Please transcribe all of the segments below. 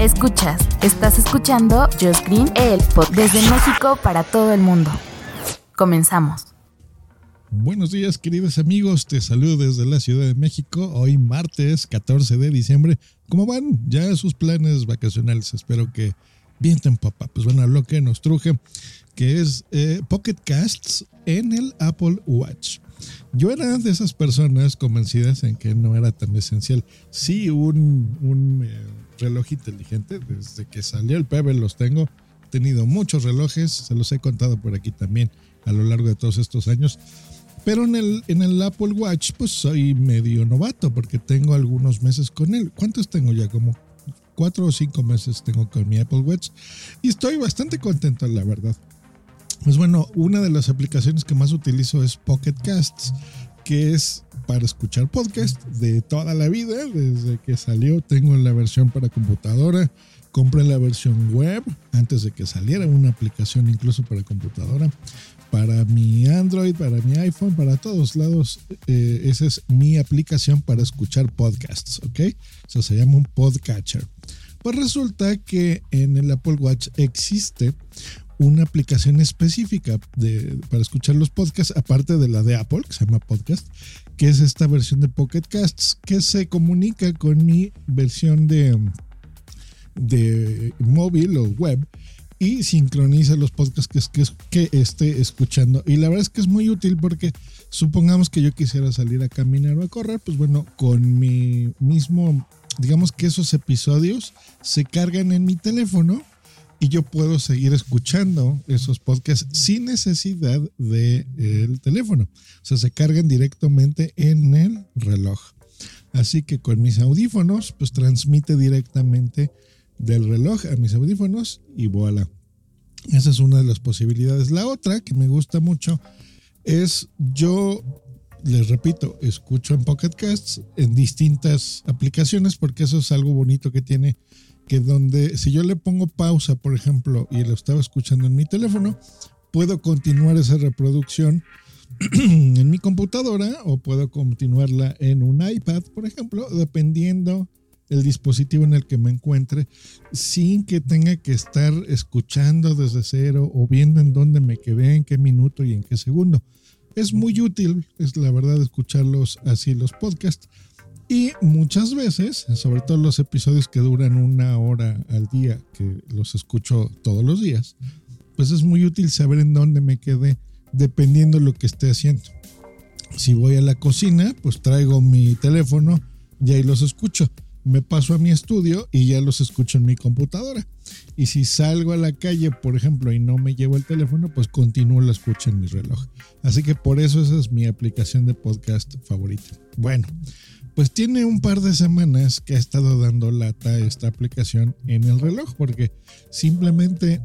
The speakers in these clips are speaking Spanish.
Escuchas, estás escuchando Just Green, el desde México para todo el mundo. Comenzamos. Buenos días, queridos amigos. Te saludo desde la Ciudad de México. Hoy martes 14 de diciembre. ¿Cómo van? Ya sus planes vacacionales. Espero que vienten papá. Pues bueno, lo que nos truje, que es eh, Pocket Casts en el Apple Watch. Yo era de esas personas convencidas en que no era tan esencial. Sí, un, un eh, reloj inteligente, desde que salió el Pebble los tengo. He tenido muchos relojes, se los he contado por aquí también a lo largo de todos estos años. Pero en el, en el Apple Watch, pues soy medio novato porque tengo algunos meses con él. ¿Cuántos tengo ya? Como cuatro o cinco meses tengo con mi Apple Watch y estoy bastante contento, la verdad. Pues bueno, una de las aplicaciones que más utilizo es Pocket Casts, que es para escuchar podcast de toda la vida, desde que salió tengo la versión para computadora, compré la versión web antes de que saliera una aplicación incluso para computadora, para mi Android, para mi iPhone, para todos lados. Eh, esa es mi aplicación para escuchar podcasts, ¿ok? Eso se llama un podcatcher. Pues resulta que en el Apple Watch existe una aplicación específica para escuchar los podcasts, aparte de la de Apple, que se llama Podcast, que es esta versión de Pocket Casts, que se comunica con mi versión de, de móvil o web y sincroniza los podcasts que, que, que esté escuchando. Y la verdad es que es muy útil porque supongamos que yo quisiera salir a caminar o a correr, pues bueno, con mi mismo, digamos que esos episodios se cargan en mi teléfono y yo puedo seguir escuchando esos podcasts sin necesidad del el teléfono. O sea, se cargan directamente en el reloj. Así que con mis audífonos, pues transmite directamente del reloj a mis audífonos y voilà. Esa es una de las posibilidades. La otra que me gusta mucho es yo, les repito, escucho en Pocket Casts en distintas aplicaciones porque eso es algo bonito que tiene que donde si yo le pongo pausa, por ejemplo, y lo estaba escuchando en mi teléfono, puedo continuar esa reproducción en mi computadora o puedo continuarla en un iPad, por ejemplo, dependiendo el dispositivo en el que me encuentre, sin que tenga que estar escuchando desde cero o viendo en dónde me quedé, en qué minuto y en qué segundo. Es muy útil, es la verdad, escucharlos así los podcasts y muchas veces, sobre todo los episodios que duran una hora al día, que los escucho todos los días, pues es muy útil saber en dónde me quedé dependiendo de lo que esté haciendo. Si voy a la cocina, pues traigo mi teléfono y ahí los escucho. Me paso a mi estudio y ya los escucho en mi computadora. Y si salgo a la calle, por ejemplo, y no me llevo el teléfono, pues continúo la escucha en mi reloj. Así que por eso esa es mi aplicación de podcast favorita. Bueno, pues tiene un par de semanas que ha estado dando lata esta aplicación en el reloj, porque simplemente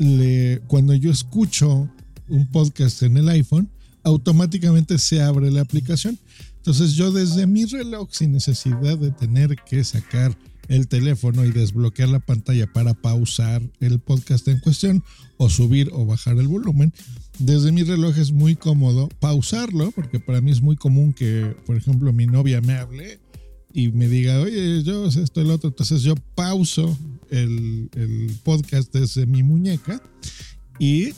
le, cuando yo escucho un podcast en el iPhone, automáticamente se abre la aplicación. Entonces yo desde mi reloj, sin necesidad de tener que sacar el teléfono y desbloquear la pantalla para pausar el podcast en cuestión o subir o bajar el volumen. Desde mi reloj es muy cómodo pausarlo, porque para mí es muy común que, por ejemplo, mi novia me hable y me diga, oye, yo esto, el otro. Entonces yo pauso el, el podcast desde mi muñeca y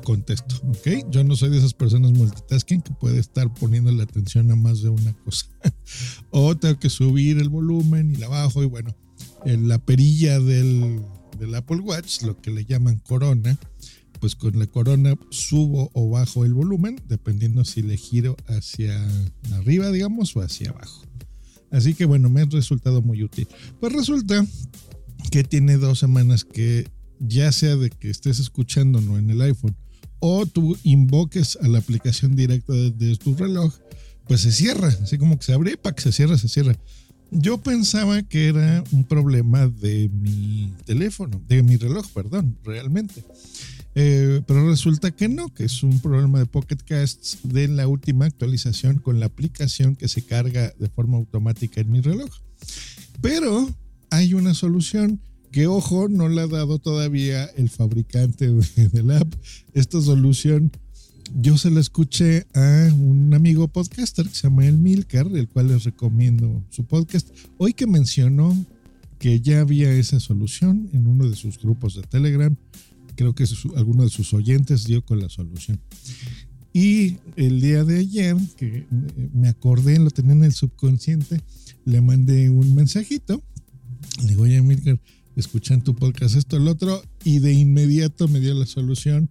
contesto, ¿ok? Yo no soy de esas personas multitasking que puede estar poniendo la atención a más de una cosa. o tengo que subir el volumen y la bajo y bueno, en la perilla del, Apple Watch, lo que le llaman corona, pues con la corona subo o bajo el volumen, dependiendo si le giro hacia arriba, digamos, o hacia abajo. Así que bueno, me ha resultado muy útil. Pues resulta que tiene dos semanas que ya sea de que estés escuchándolo en el iPhone o tú invoques a la aplicación directa desde tu reloj, pues se cierra, así como que se abre que se cierra, se cierra. yo pensaba que era un problema de mi teléfono, de mi reloj, perdón, realmente. Eh, pero resulta que no, que es un problema de Pocket Casts de la última actualización con la aplicación que se carga de forma automática en mi reloj. Pero hay una solución que, ojo, no la ha dado todavía el fabricante del app. Esta solución yo se la escuché a un amigo podcaster que se llama El Milker, el cual les recomiendo su podcast. Hoy que mencionó que ya había esa solución en uno de sus grupos de Telegram, creo que alguno de sus oyentes dio con la solución. Y el día de ayer, que me acordé, lo tenía en el subconsciente, le mandé un mensajito. Le digo, oye, Milker, escuché en tu podcast esto, el otro, y de inmediato me dio la solución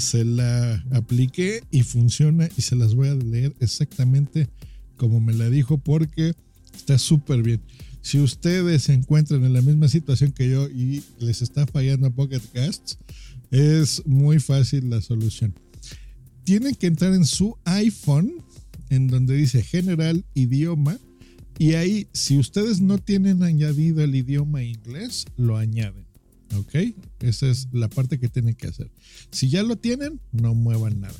se la apliqué y funciona y se las voy a leer exactamente como me la dijo porque está súper bien. Si ustedes se encuentran en la misma situación que yo y les está fallando Pocket Casts, es muy fácil la solución. Tienen que entrar en su iPhone, en donde dice general idioma, y ahí, si ustedes no tienen añadido el idioma inglés, lo añaden. ¿Ok? Esa es la parte que tienen que hacer. Si ya lo tienen, no muevan nada.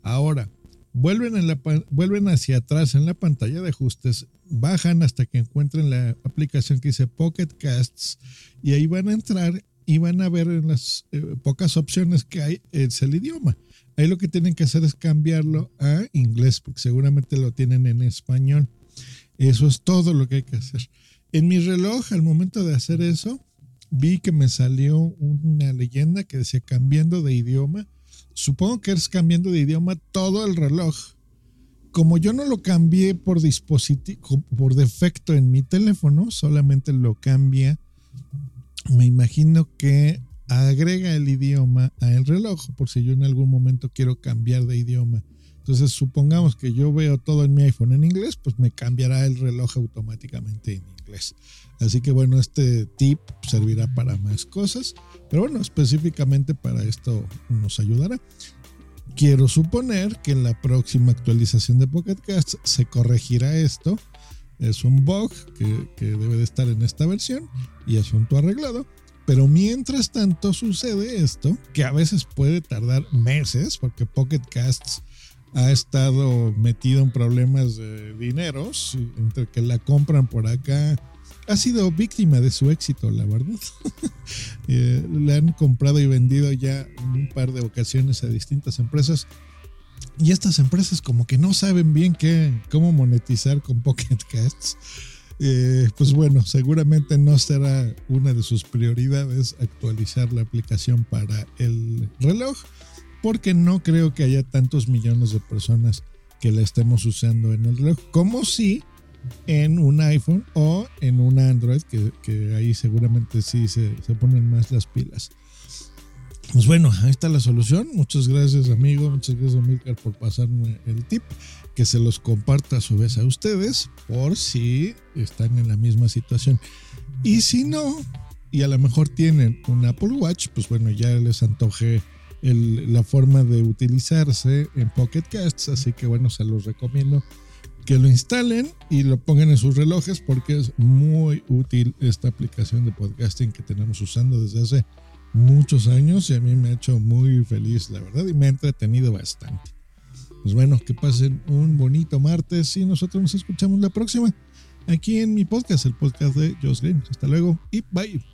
Ahora, vuelven, hacia atrás en la pantalla de ajustes, bajan hasta que encuentren la aplicación que dice Pocket Casts y ahí van a entrar y van a ver en las eh, pocas opciones que hay es el idioma. Ahí lo que tienen que hacer es cambiarlo a inglés, porque seguramente lo tienen en español. Eso es todo lo que hay que hacer. En mi reloj, al momento de hacer eso, vi que me salió una leyenda que decía cambiando de idioma. Supongo que es cambiando de idioma todo el reloj. Como yo no lo cambié por dispositivo, por defecto en mi teléfono, solamente lo cambia. Me imagino que agrega el idioma al reloj, por si yo en algún momento quiero cambiar de idioma. Entonces, supongamos que yo veo todo en mi iPhone en inglés, pues me cambiará el reloj automáticamente en inglés. Así que bueno, este tip servirá para más cosas, pero bueno, específicamente para esto nos ayudará. Quiero suponer que en la próxima actualización de Pocket Cast se corregirá esto. Es un bug que, que debe de estar en esta versión y asunto arreglado. Pero mientras tanto sucede esto, que a veces puede tardar meses, porque Pocket Casts ha estado metido en problemas de dineros, entre que la compran por acá. Ha sido víctima de su éxito, la verdad. Eh, le han comprado y vendido ya un par de ocasiones a distintas empresas. Y estas empresas como que no saben bien qué, cómo monetizar con Pocket Casts. Eh, pues bueno, seguramente no será una de sus prioridades actualizar la aplicación para el reloj porque no creo que haya tantos millones de personas que la estemos usando en el reloj, como si en un iPhone o en un Android, que, ahí seguramente sí se, ponen más las pilas. Pues bueno, ahí está la solución. Muchas gracias, amigo. Muchas gracias, Milcar, por pasarme el tip. Que se los comparta a su vez a ustedes, por si están en la misma situación. Y si no, y a lo mejor tienen un Apple Watch, pues bueno, ya les antoje la forma de utilizarse en Pocket Casts, así que bueno, se los recomiendo que lo instalen y lo pongan en sus relojes porque es muy útil esta aplicación de podcasting que tenemos usando desde hace muchos años y a mí me ha hecho muy feliz, la verdad, y me ha entretenido bastante. Pues bueno, que pasen un bonito martes y nosotros nos escuchamos la próxima aquí en mi podcast, el podcast de Josh Green. Hasta luego y bye.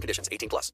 and conditions. 18 plus.